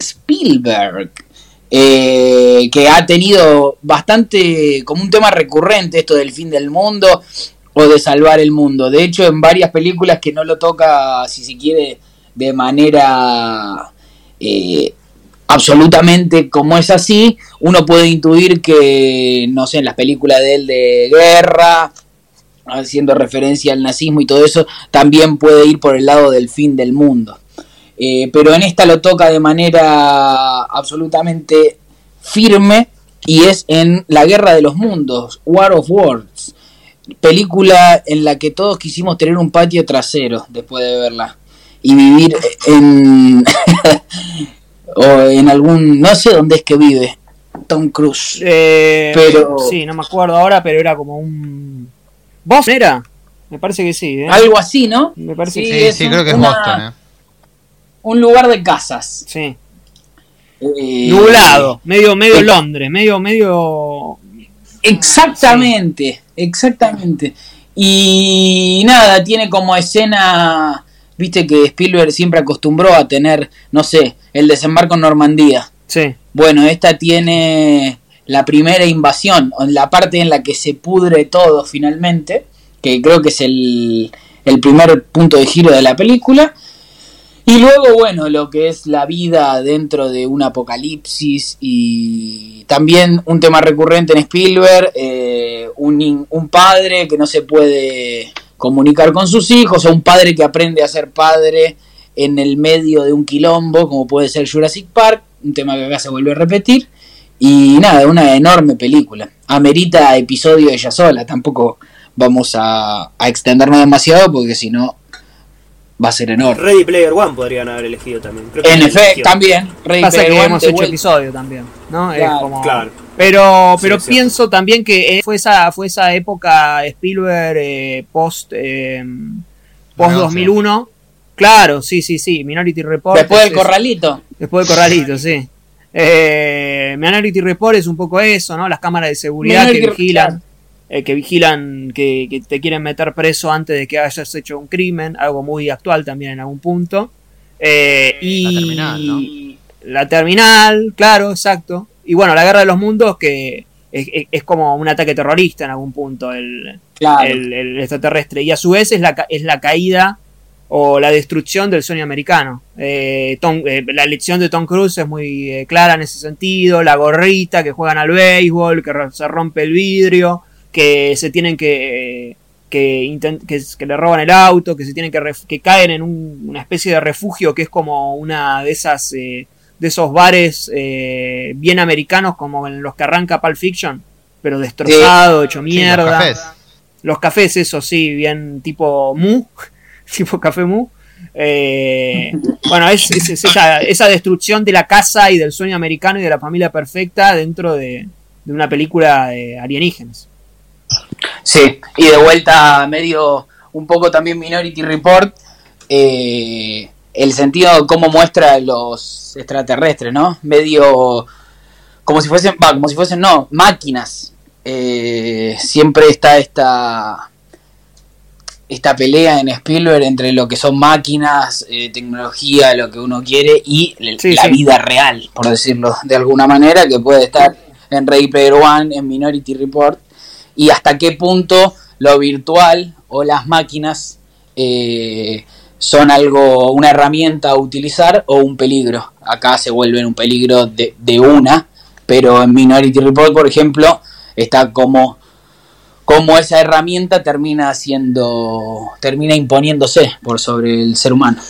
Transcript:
Spielberg. Eh, que ha tenido bastante como un tema recurrente esto del fin del mundo o de salvar el mundo. De hecho, en varias películas que no lo toca, si se quiere, de manera eh, absolutamente como es así, uno puede intuir que, no sé, en las películas de él de guerra, haciendo referencia al nazismo y todo eso, también puede ir por el lado del fin del mundo. Eh, pero en esta lo toca de manera absolutamente firme y es en La Guerra de los Mundos, War of Worlds, película en la que todos quisimos tener un patio trasero después de verla y vivir en o en algún no sé dónde es que vive Tom Cruise eh, pero sí no me acuerdo ahora pero era como un Boston era me parece que sí ¿eh? algo así no me parece sí, que sí, creo que es Boston ¿eh? Un lugar de casas sí eh, nublado medio medio Londres medio medio exactamente exactamente y nada tiene como escena viste que Spielberg siempre acostumbró a tener, no sé, el desembarco en Normandía. Sí. Bueno, esta tiene la primera invasión, la parte en la que se pudre todo finalmente, que creo que es el, el primer punto de giro de la película. Y luego, bueno, lo que es la vida dentro de un apocalipsis y también un tema recurrente en Spielberg, eh, un, un padre que no se puede comunicar con sus hijos, o un padre que aprende a ser padre en el medio de un quilombo, como puede ser Jurassic Park, un tema que acá se vuelve a repetir. Y nada, una enorme película. Amerita episodio ella sola, tampoco vamos a, extendernos demasiado porque si no va a ser enorme. Ready Player One podrían haber elegido también. en efecto, también. Ready Player One hemos hecho episodio también, ¿no? claro. Pero, pero pienso también que eh, fue esa, fue esa época Spielberg eh, post, eh, post 2001. Claro, sí, sí, sí. Minority Report. Después del corralito. Después del corralito, sí. Minority Report es un poco eso, ¿no? Las cámaras de seguridad que vigilan. Que vigilan que, te quieren meter preso antes de que hayas hecho un crimen, algo muy actual también en algún punto. y la terminal, la terminal, claro, exacto. Y bueno, la guerra de los mundos que es, como un ataque terrorista en algún punto, el, extraterrestre. Y a su vez es la, es la caída o la destrucción del sueño americano. Eh, eh, la elección de Tom Cruise es muy eh, clara en ese sentido, la gorrita, que juegan al béisbol, que se rompe el vidrio, que se tienen que... Que, que, le roban el auto, que se tienen que, que caen en una especie de refugio que es como una de esas de esos bares eh, bien americanos como en los que arranca Pulp Fiction, pero destrozado, hecho mierda. los, cafés. los cafés, eso sí, bien tipo mu, tipo café mu. Eh, bueno, es, esa, destrucción de la casa y del sueño americano y de la familia perfecta dentro de, de una película de alienígenas. Sí, y de vuelta medio un poco también Minority Report. Eh, el sentido de cómo muestra los extraterrestres, ¿no? Medio como si fuesen, va, como si fuesen, no, máquinas. Eh, siempre está esta esta pelea en Spielberg entre lo que son máquinas, eh, tecnología, lo que uno quiere y la vida real, por decirlo de alguna manera, que puede estar en Ready Player One, en Minority Report, y hasta qué punto lo virtual o las máquinas eh, son algo, una herramienta a utilizar o un peligro. Acá se vuelven un peligro de, de una, pero en Minority Report, por ejemplo, está como, como esa herramienta termina siendo, termina imponiéndose por sobre el ser humano.